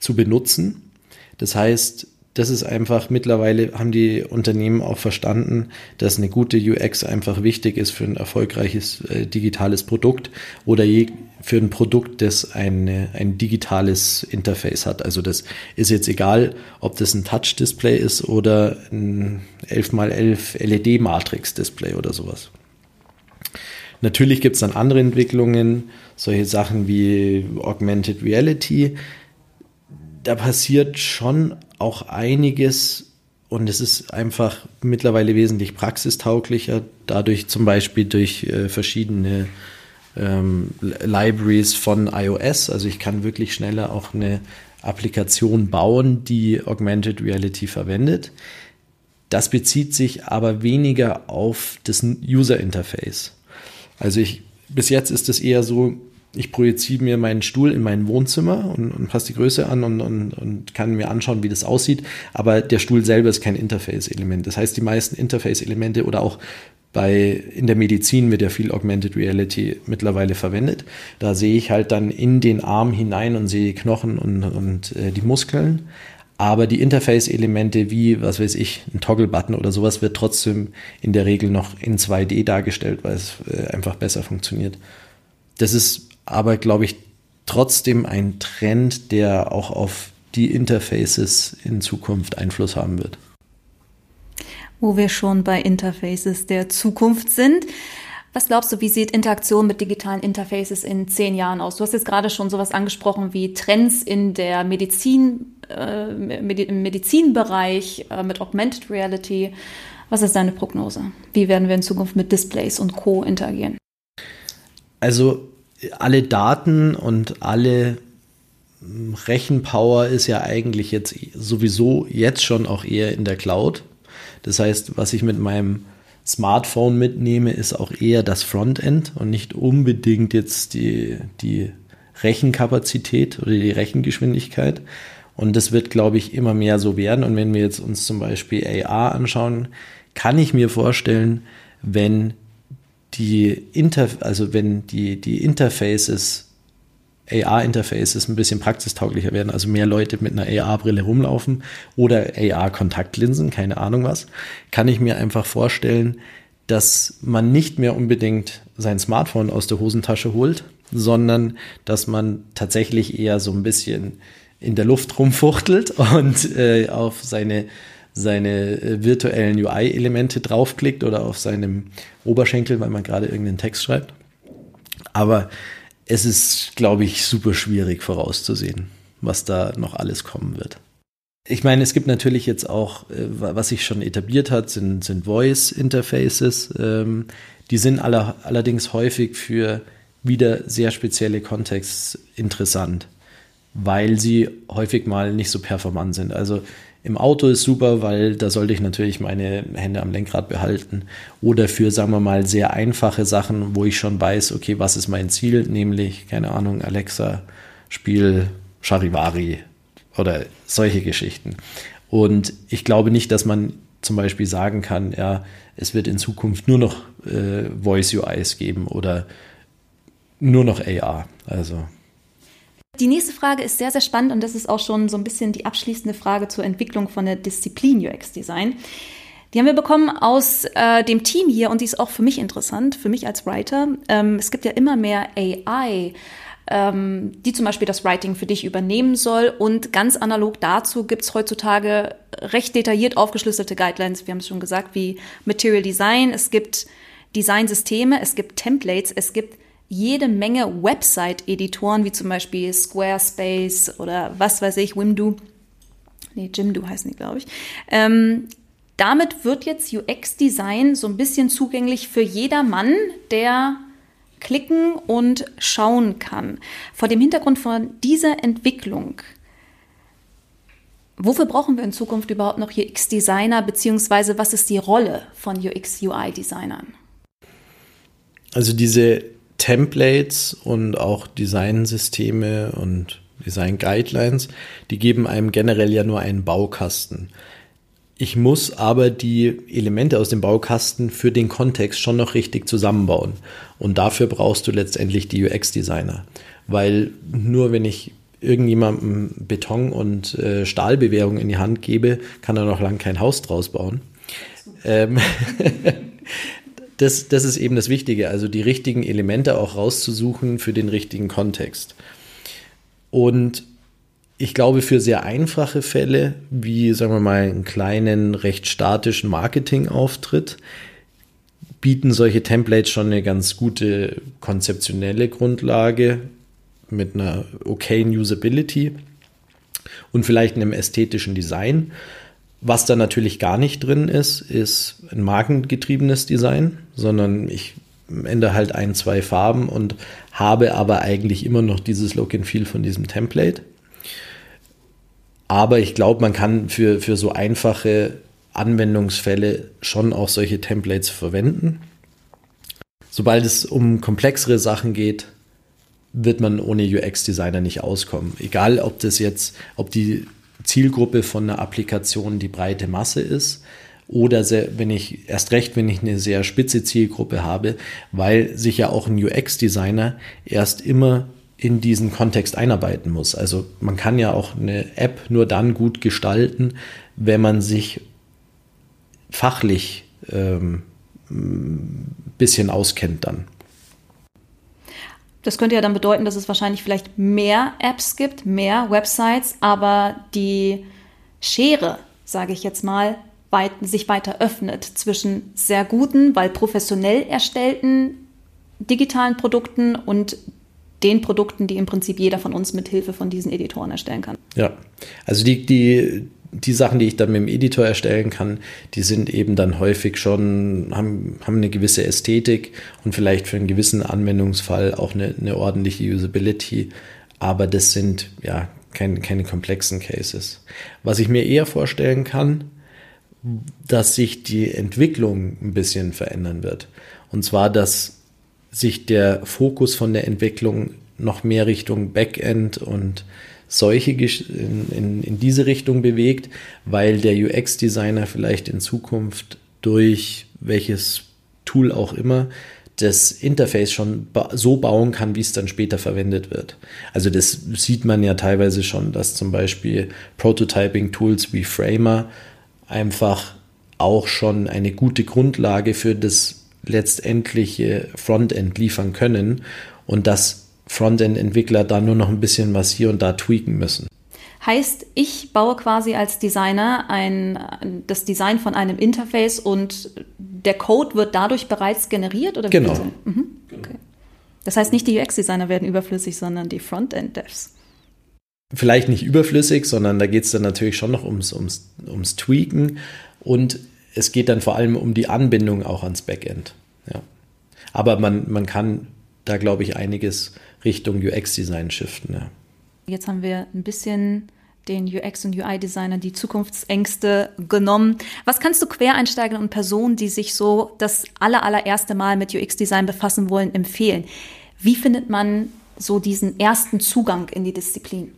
zu benutzen. Das heißt, das ist einfach mittlerweile haben die Unternehmen auch verstanden, dass eine gute UX einfach wichtig ist für ein erfolgreiches äh, digitales Produkt oder je, für ein Produkt, das eine, ein digitales Interface hat. Also das ist jetzt egal, ob das ein Touch-Display ist oder ein 11x11 LED-Matrix-Display oder sowas. Natürlich gibt es dann andere Entwicklungen, solche Sachen wie Augmented Reality. Da passiert schon auch einiges und es ist einfach mittlerweile wesentlich praxistauglicher, dadurch zum Beispiel durch äh, verschiedene ähm, Libraries von iOS. Also ich kann wirklich schneller auch eine Applikation bauen, die Augmented Reality verwendet. Das bezieht sich aber weniger auf das User Interface. Also ich, bis jetzt ist es eher so, ich projiziere mir meinen Stuhl in mein Wohnzimmer und, und passe die Größe an und, und, und kann mir anschauen, wie das aussieht. Aber der Stuhl selber ist kein Interface-Element. Das heißt, die meisten Interface-Elemente oder auch bei, in der Medizin wird ja viel Augmented Reality mittlerweile verwendet. Da sehe ich halt dann in den Arm hinein und sehe Knochen und, und äh, die Muskeln. Aber die Interface-Elemente wie, was weiß ich, ein Toggle-Button oder sowas wird trotzdem in der Regel noch in 2D dargestellt, weil es äh, einfach besser funktioniert. Das ist aber, glaube ich, trotzdem ein Trend, der auch auf die Interfaces in Zukunft Einfluss haben wird.
Wo wir schon bei Interfaces der Zukunft sind. Was glaubst du, wie sieht Interaktion mit digitalen Interfaces in zehn Jahren aus? Du hast jetzt gerade schon sowas angesprochen wie Trends in der Medizin, äh, im Medizinbereich äh, mit Augmented Reality. Was ist deine Prognose? Wie werden wir in Zukunft mit Displays und Co. interagieren?
Also alle Daten und alle hm, Rechenpower ist ja eigentlich jetzt sowieso jetzt schon auch eher in der Cloud. Das heißt, was ich mit meinem Smartphone mitnehme, ist auch eher das Frontend und nicht unbedingt jetzt die, die Rechenkapazität oder die Rechengeschwindigkeit. Und das wird, glaube ich, immer mehr so werden. Und wenn wir jetzt uns zum Beispiel AR anschauen, kann ich mir vorstellen, wenn die Inter also wenn die, die Interfaces, AR-Interfaces ein bisschen praxistauglicher werden, also mehr Leute mit einer AR-Brille rumlaufen oder AR-Kontaktlinsen, keine Ahnung was, kann ich mir einfach vorstellen, dass man nicht mehr unbedingt sein Smartphone aus der Hosentasche holt, sondern dass man tatsächlich eher so ein bisschen in der Luft rumfuchtelt [LAUGHS] und äh, auf seine, seine äh, virtuellen UI-Elemente draufklickt oder auf seinem Oberschenkel, weil man gerade irgendeinen Text schreibt. Aber es ist, glaube ich, super schwierig vorauszusehen, was da noch alles kommen wird. Ich meine, es gibt natürlich jetzt auch, äh, was sich schon etabliert hat, sind, sind Voice-Interfaces. Ähm, die sind aller, allerdings häufig für wieder sehr spezielle Kontexte interessant weil sie häufig mal nicht so performant sind. Also im Auto ist super, weil da sollte ich natürlich meine Hände am Lenkrad behalten. Oder für, sagen wir mal, sehr einfache Sachen, wo ich schon weiß, okay, was ist mein Ziel, nämlich, keine Ahnung, Alexa, Spiel Charivari oder solche Geschichten. Und ich glaube nicht, dass man zum Beispiel sagen kann, ja, es wird in Zukunft nur noch äh, Voice UIs geben oder nur noch AR. Also
die nächste Frage ist sehr, sehr spannend und das ist auch schon so ein bisschen die abschließende Frage zur Entwicklung von der Disziplin UX-Design. Die haben wir bekommen aus äh, dem Team hier und die ist auch für mich interessant, für mich als Writer. Ähm, es gibt ja immer mehr AI, ähm, die zum Beispiel das Writing für dich übernehmen soll. Und ganz analog dazu gibt es heutzutage recht detailliert aufgeschlüsselte Guidelines, wir haben es schon gesagt, wie Material Design. Es gibt Designsysteme, es gibt Templates, es gibt jede Menge Website-Editoren, wie zum Beispiel Squarespace oder was weiß ich, Wimdo. Nee, Jimdo heißen die, glaube ich. Ähm, damit wird jetzt UX-Design so ein bisschen zugänglich für jedermann, der klicken und schauen kann. Vor dem Hintergrund von dieser Entwicklung, wofür brauchen wir in Zukunft überhaupt noch UX-Designer, beziehungsweise was ist die Rolle von UX-UI-Designern?
Also diese Templates und auch Designsysteme und Design Guidelines, die geben einem generell ja nur einen Baukasten. Ich muss aber die Elemente aus dem Baukasten für den Kontext schon noch richtig zusammenbauen. Und dafür brauchst du letztendlich die UX-Designer. Weil nur wenn ich irgendjemandem Beton und äh, Stahlbewährung in die Hand gebe, kann er noch lange kein Haus draus bauen. Ähm [LAUGHS] das, das ist eben das Wichtige, also die richtigen Elemente auch rauszusuchen für den richtigen Kontext. Und ich glaube, für sehr einfache Fälle, wie sagen wir mal einen kleinen, recht statischen Marketingauftritt, bieten solche Templates schon eine ganz gute konzeptionelle Grundlage mit einer okayen Usability und vielleicht einem ästhetischen Design. Was da natürlich gar nicht drin ist, ist ein markengetriebenes Design, sondern ich ändere halt ein, zwei Farben und habe aber eigentlich immer noch dieses Look and Feel von diesem Template. Aber ich glaube, man kann für, für so einfache Anwendungsfälle schon auch solche Templates verwenden. Sobald es um komplexere Sachen geht, wird man ohne UX-Designer nicht auskommen. Egal, ob das jetzt, ob die Zielgruppe von einer Applikation die breite Masse ist oder sehr, wenn ich erst recht, wenn ich eine sehr spitze Zielgruppe habe, weil sich ja auch ein UX-Designer erst immer in diesen Kontext einarbeiten muss. Also man kann ja auch eine App nur dann gut gestalten, wenn man sich fachlich ähm, bisschen auskennt dann.
Das könnte ja dann bedeuten, dass es wahrscheinlich vielleicht mehr Apps gibt, mehr Websites, aber die Schere, sage ich jetzt mal, weit, sich weiter öffnet zwischen sehr guten, weil professionell erstellten digitalen Produkten und den Produkten, die im Prinzip jeder von uns mit Hilfe von diesen Editoren erstellen kann.
Ja, also die, die die Sachen, die ich dann mit dem Editor erstellen kann, die sind eben dann häufig schon, haben, haben eine gewisse Ästhetik und vielleicht für einen gewissen Anwendungsfall auch eine, eine ordentliche Usability. Aber das sind ja keine, keine komplexen Cases. Was ich mir eher vorstellen kann, dass sich die Entwicklung ein bisschen verändern wird. Und zwar, dass sich der Fokus von der Entwicklung noch mehr Richtung Backend und solche in, in, in diese Richtung bewegt, weil der UX-Designer vielleicht in Zukunft durch welches Tool auch immer das Interface schon so bauen kann, wie es dann später verwendet wird. Also das sieht man ja teilweise schon, dass zum Beispiel Prototyping-Tools wie Framer einfach auch schon eine gute Grundlage für das letztendliche Frontend liefern können und dass Frontend-Entwickler da nur noch ein bisschen was hier und da tweaken müssen.
Heißt, ich baue quasi als Designer ein, das Design von einem Interface und der Code wird dadurch bereits generiert? Oder
genau.
Mhm. Okay. Das heißt, nicht die UX-Designer werden überflüssig, sondern die Frontend-Devs.
Vielleicht nicht überflüssig, sondern da geht es dann natürlich schon noch ums, ums, ums Tweaken und es geht dann vor allem um die Anbindung auch ans Backend. Ja. Aber man, man kann da, glaube ich, einiges Richtung UX-Design shiften. Ja.
Jetzt haben wir ein bisschen den UX- und UI-Designern die Zukunftsängste genommen. Was kannst du Quereinsteigern und Personen, die sich so das aller, allererste Mal mit UX-Design befassen wollen, empfehlen? Wie findet man so diesen ersten Zugang in die Disziplin?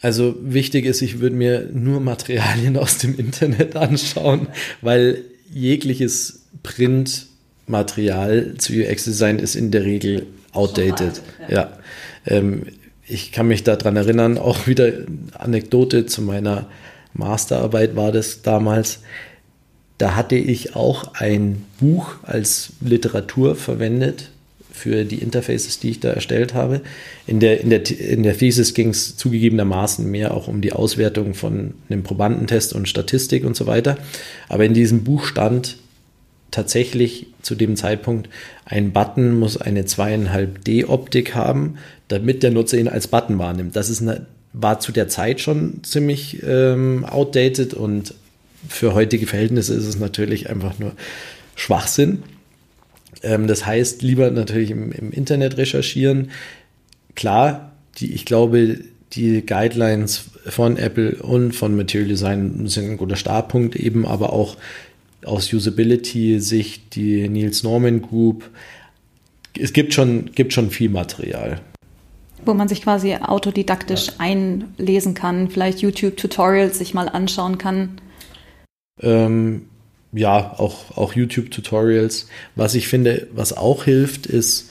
Also wichtig ist, ich würde mir nur Materialien aus dem Internet anschauen, weil jegliches Printmaterial zu UX-Design ist in der Regel outdated. ja. ja. Ähm, ich kann mich daran erinnern, auch wieder Anekdote zu meiner Masterarbeit war das damals. Da hatte ich auch ein Buch als Literatur verwendet für die Interfaces, die ich da erstellt habe. In der, in der, in der Thesis ging es zugegebenermaßen mehr auch um die Auswertung von einem Probandentest und Statistik und so weiter. Aber in diesem Buch stand tatsächlich zu dem Zeitpunkt, ein Button muss eine 2,5D-Optik haben, damit der Nutzer ihn als Button wahrnimmt. Das ist eine, war zu der Zeit schon ziemlich ähm, outdated und für heutige Verhältnisse ist es natürlich einfach nur Schwachsinn. Ähm, das heißt, lieber natürlich im, im Internet recherchieren. Klar, die, ich glaube, die Guidelines von Apple und von Material Design sind ein guter Startpunkt, eben aber auch aus Usability-Sicht die Niels Norman Group. Es gibt schon, gibt schon viel Material.
Wo man sich quasi autodidaktisch ja. einlesen kann, vielleicht YouTube-Tutorials sich mal anschauen kann.
Ähm, ja, auch, auch YouTube-Tutorials. Was ich finde, was auch hilft, ist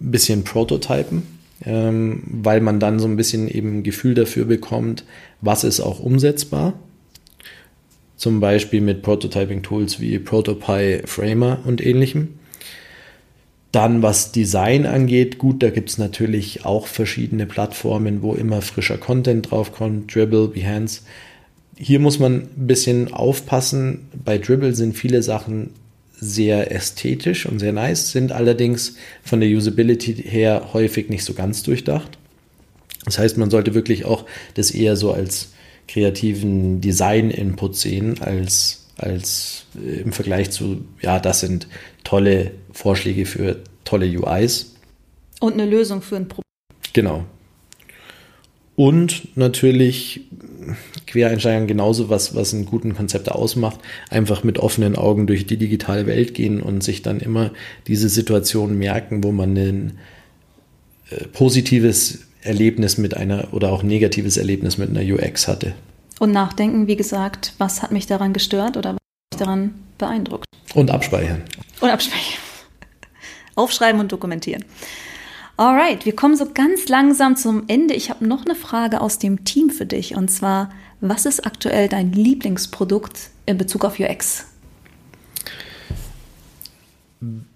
ein bisschen Prototypen, ähm, weil man dann so ein bisschen eben ein Gefühl dafür bekommt, was ist auch umsetzbar zum Beispiel mit Prototyping-Tools wie Protopie, Framer und ähnlichem. Dann was Design angeht, gut, da gibt es natürlich auch verschiedene Plattformen, wo immer frischer Content draufkommt, Dribble, Behance. Hier muss man ein bisschen aufpassen. Bei Dribble sind viele Sachen sehr ästhetisch und sehr nice, sind allerdings von der Usability her häufig nicht so ganz durchdacht. Das heißt, man sollte wirklich auch das eher so als kreativen Design-Input sehen, als, als äh, im Vergleich zu, ja, das sind tolle Vorschläge für tolle UIs.
Und eine Lösung für ein Problem.
Genau. Und natürlich Quereinsteigern genauso, was, was einen guten Konzept ausmacht, einfach mit offenen Augen durch die digitale Welt gehen und sich dann immer diese Situation merken, wo man ein äh, positives Erlebnis mit einer oder auch negatives Erlebnis mit einer UX hatte.
Und nachdenken, wie gesagt, was hat mich daran gestört oder was hat mich daran beeindruckt.
Und abspeichern.
Und abspeichern. [LAUGHS] Aufschreiben und dokumentieren. Alright, wir kommen so ganz langsam zum Ende. Ich habe noch eine Frage aus dem Team für dich. Und zwar, was ist aktuell dein Lieblingsprodukt in Bezug auf UX?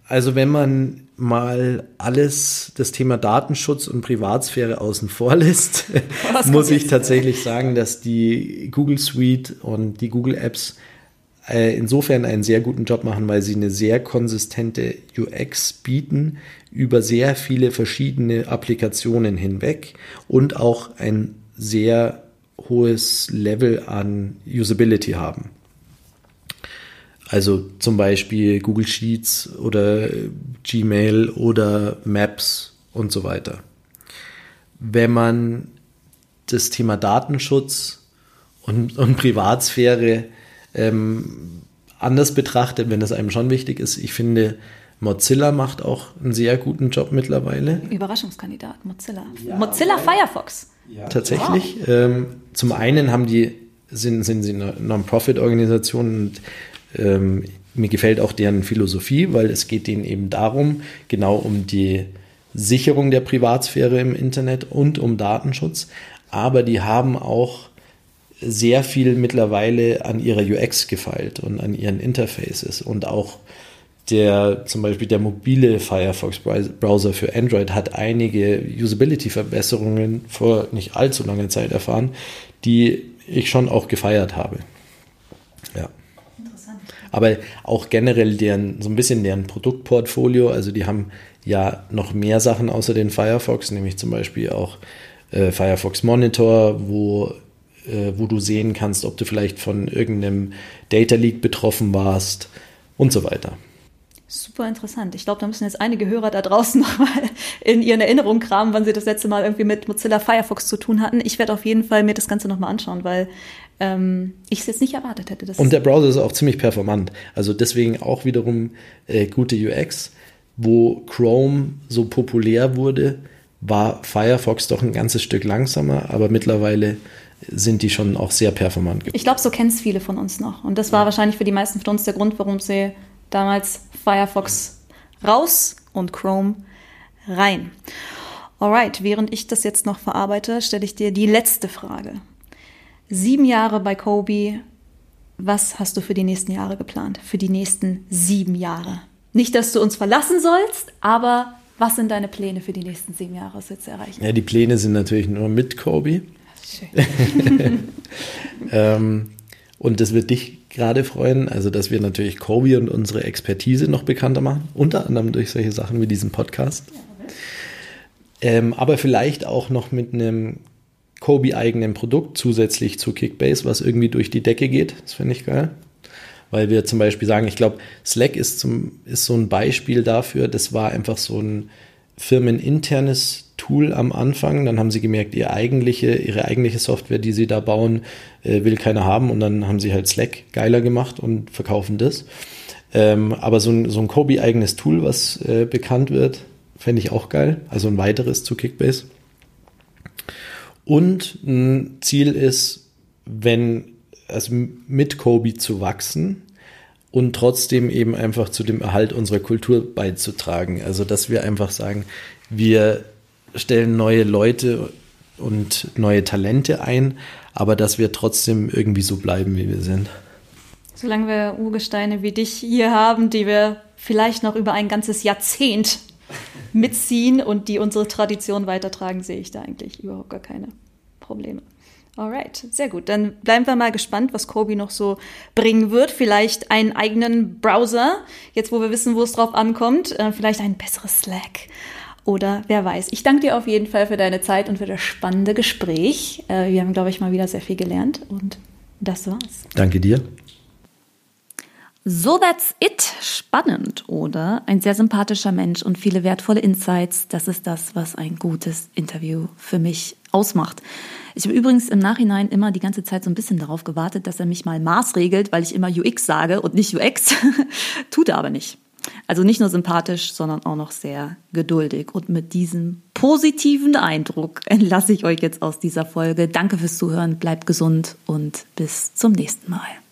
Also wenn man mal alles, das Thema Datenschutz und Privatsphäre außen vor lässt, [LAUGHS] [LAUGHS] muss ich tatsächlich sagen, dass die Google Suite und die Google Apps äh, insofern einen sehr guten Job machen, weil sie eine sehr konsistente UX bieten über sehr viele verschiedene Applikationen hinweg und auch ein sehr hohes Level an Usability haben. Also zum Beispiel Google Sheets oder Gmail oder Maps und so weiter. Wenn man das Thema Datenschutz und, und Privatsphäre ähm, anders betrachtet, wenn das einem schon wichtig ist, ich finde, Mozilla macht auch einen sehr guten Job mittlerweile.
Überraschungskandidat, Mozilla. Ja, Mozilla Firefox.
Ja, Tatsächlich. Wow. Ähm, zum einen haben die, sind, sind sie eine Non-Profit-Organisation und ähm, mir gefällt auch deren Philosophie, weil es geht ihnen eben darum, genau um die Sicherung der Privatsphäre im Internet und um Datenschutz. Aber die haben auch sehr viel mittlerweile an ihrer UX gefeilt und an ihren Interfaces und auch der zum Beispiel der mobile Firefox Browser für Android hat einige Usability-Verbesserungen vor nicht allzu langer Zeit erfahren, die ich schon auch gefeiert habe. Ja. Aber auch generell deren, so ein bisschen deren Produktportfolio, also die haben ja noch mehr Sachen außer den Firefox, nämlich zum Beispiel auch äh, Firefox Monitor, wo, äh, wo du sehen kannst, ob du vielleicht von irgendeinem Data Leak betroffen warst und so weiter.
Super interessant. Ich glaube, da müssen jetzt einige Hörer da draußen [LAUGHS] nochmal in ihren Erinnerungen kramen, wann sie das letzte Mal irgendwie mit Mozilla Firefox zu tun hatten. Ich werde auf jeden Fall mir das Ganze nochmal anschauen, weil ähm, ich es jetzt nicht erwartet hätte.
Und der Browser ist auch ziemlich performant. Also deswegen auch wiederum äh, gute UX. Wo Chrome so populär wurde, war Firefox doch ein ganzes Stück langsamer, aber mittlerweile sind die schon auch sehr performant.
Ich glaube, so kennen es viele von uns noch. Und das war wahrscheinlich für die meisten von uns der Grund, warum sie damals Firefox raus und Chrome rein. Alright, während ich das jetzt noch verarbeite, stelle ich dir die letzte Frage. Sieben Jahre bei Kobe. Was hast du für die nächsten Jahre geplant? Für die nächsten sieben Jahre? Nicht, dass du uns verlassen sollst, aber was sind deine Pläne für die nächsten sieben Jahre, was willst du erreichen?
Ja, die Pläne sind natürlich nur mit Kobe. Schön. [LAUGHS] ähm, und das wird dich gerade freuen, also dass wir natürlich Kobe und unsere Expertise noch bekannter machen, unter anderem durch solche Sachen wie diesen Podcast. Ähm, aber vielleicht auch noch mit einem Kobe-eigenen Produkt zusätzlich zu Kickbase, was irgendwie durch die Decke geht. Das finde ich geil. Weil wir zum Beispiel sagen, ich glaube, Slack ist, zum, ist so ein Beispiel dafür, das war einfach so ein firmeninternes Tool am Anfang. Dann haben sie gemerkt, ihre eigentliche, ihre eigentliche Software, die sie da bauen, äh, will keiner haben. Und dann haben sie halt Slack geiler gemacht und verkaufen das. Ähm, aber so ein, so ein Kobe-eigenes Tool, was äh, bekannt wird, fände ich auch geil. Also ein weiteres zu Kickbase. Und ein Ziel ist, wenn, also mit Kobe zu wachsen und trotzdem eben einfach zu dem Erhalt unserer Kultur beizutragen. Also, dass wir einfach sagen, wir stellen neue Leute und neue Talente ein, aber dass wir trotzdem irgendwie so bleiben, wie wir sind.
Solange wir Urgesteine wie dich hier haben, die wir vielleicht noch über ein ganzes Jahrzehnt mitziehen und die unsere Tradition weitertragen, sehe ich da eigentlich überhaupt gar keine Probleme. Alright, sehr gut. Dann bleiben wir mal gespannt, was Kobe noch so bringen wird. Vielleicht einen eigenen Browser, jetzt wo wir wissen, wo es drauf ankommt. Äh, vielleicht ein besseres Slack oder wer weiß. Ich danke dir auf jeden Fall für deine Zeit und für das spannende Gespräch. Äh, wir haben, glaube ich, mal wieder sehr viel gelernt und das war's.
Danke dir.
So that's it. Spannend, oder? Ein sehr sympathischer Mensch und viele wertvolle Insights. Das ist das, was ein gutes Interview für mich ausmacht. Ich habe übrigens im Nachhinein immer die ganze Zeit so ein bisschen darauf gewartet, dass er mich mal maßregelt, weil ich immer UX sage und nicht UX. [LAUGHS] Tut er aber nicht. Also nicht nur sympathisch, sondern auch noch sehr geduldig. Und mit diesem positiven Eindruck entlasse ich euch jetzt aus dieser Folge. Danke fürs Zuhören, bleibt gesund und bis zum nächsten Mal.